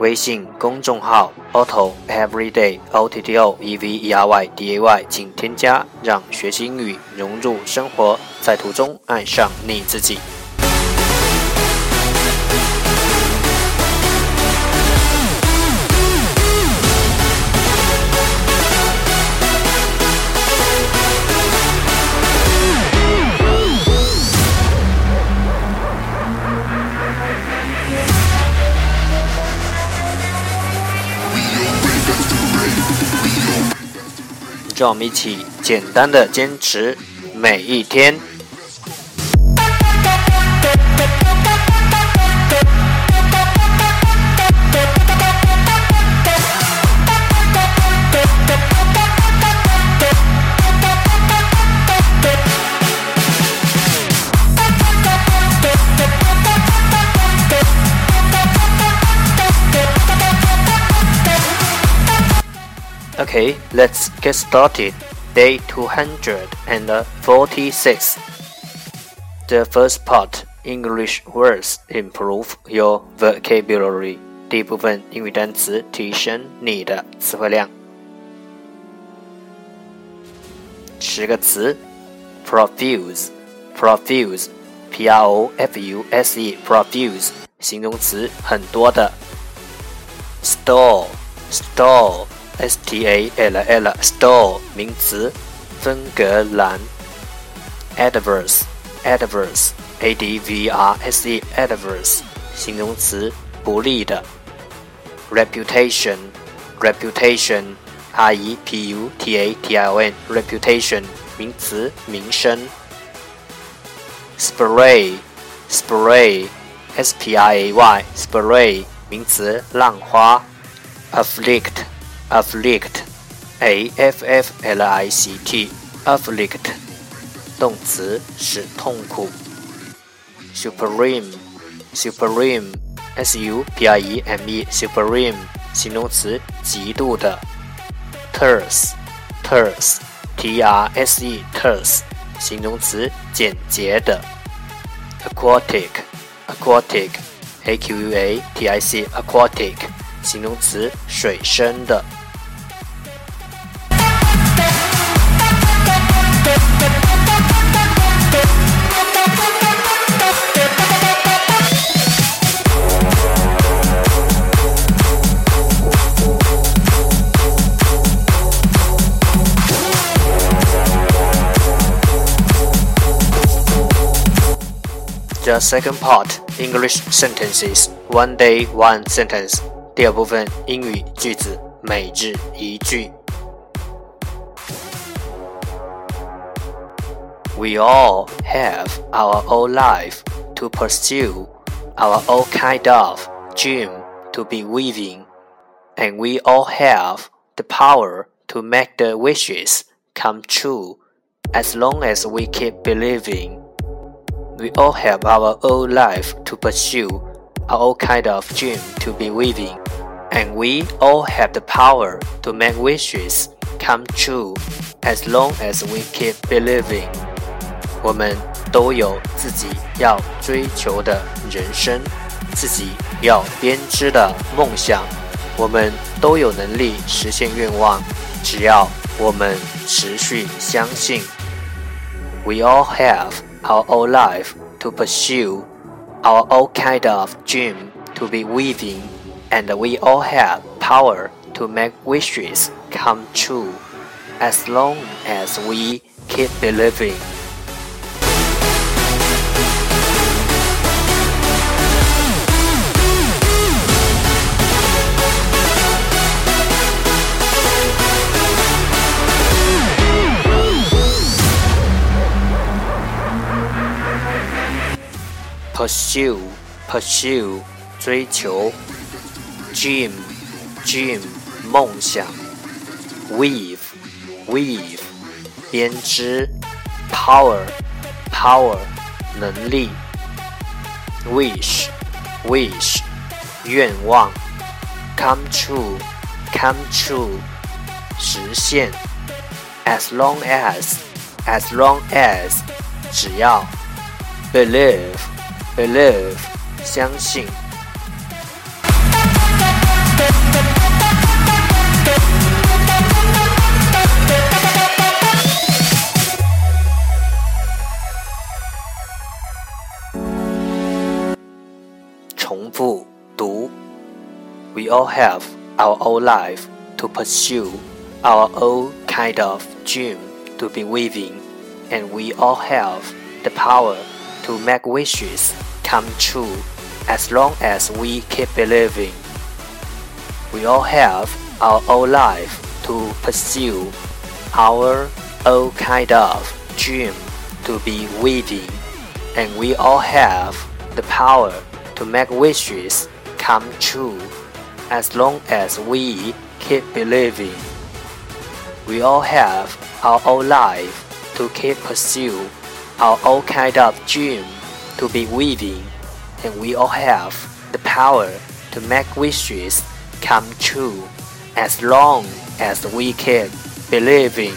微信公众号 Otto Everyday O T T O E V E R Y D A Y，请添加，让学习英语融入生活，在途中爱上你自己。让我们一起简单的坚持每一天。Okay, let's get started. Day 246. The first part English words improve your vocabulary. 第一部分英语单词提升你的词汇量。十个词：profuse，profuse，p r o f u s e，profuse，形容词，很多的。store，store。 S T A L L store 名词，分隔栏。Adverse adverse A D V R S E adverse 形容词，不利的。Reputation reputation R E P U T A T I O N reputation 名词，名声。Spray spray S P R A Y spray 名词，浪花。Afflict afflict, a f f l i c t, afflict，动词使痛苦。supreme, supreme, s u p r e m e, supreme，形容词极度的。terse, terse, t r s e, terse，形容词简洁的。aquatic, aquatic, a q u a t i c, aquatic，形容词水生的。 The second part English sentences one day one sentence 第二部分英语句子每日一句。We all have our own life to pursue, our own kind of dream to be weaving, and we all have the power to make the wishes come true as long as we keep believing. We all have our own life to pursue, our own kind of dream to be weaving, and we all have the power to make wishes come true as long as we keep believing. 我们都有自己要追求的人生，自己要编织的梦想。我们都有能力实现愿望，只要我们持续相信。We all have our own life to pursue, our own kind of dream to be weaving, and we all have power to make wishes come true as long as we keep believing. pursue pursue 追求，dream dream 梦想，weave weave 编织，power power 能力，wish wish 愿望，come true come true 实现，as long as as long as 只要，believe believe 相信。重复读。We all have our own life to pursue, our own kind of dream to be within, and we all have the power to make wishes come true as long as we keep believing. We all have our own life to pursue, our own kind of dream to be within, and we all have the power to make wishes come true as long as we keep believing. We all have our own life to keep pursue, our own kind of dream to be within, and we all have the power to make wishes come true as long as we keep believing.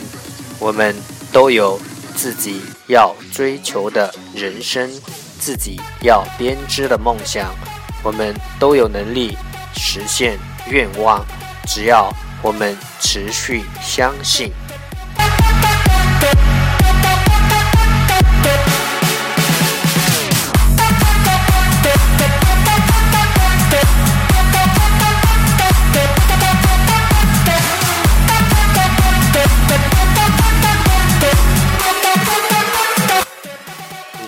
我们都有自己要追求的人生，自己要编织的梦想。我们都有能力实现愿望，只要我们持续相信。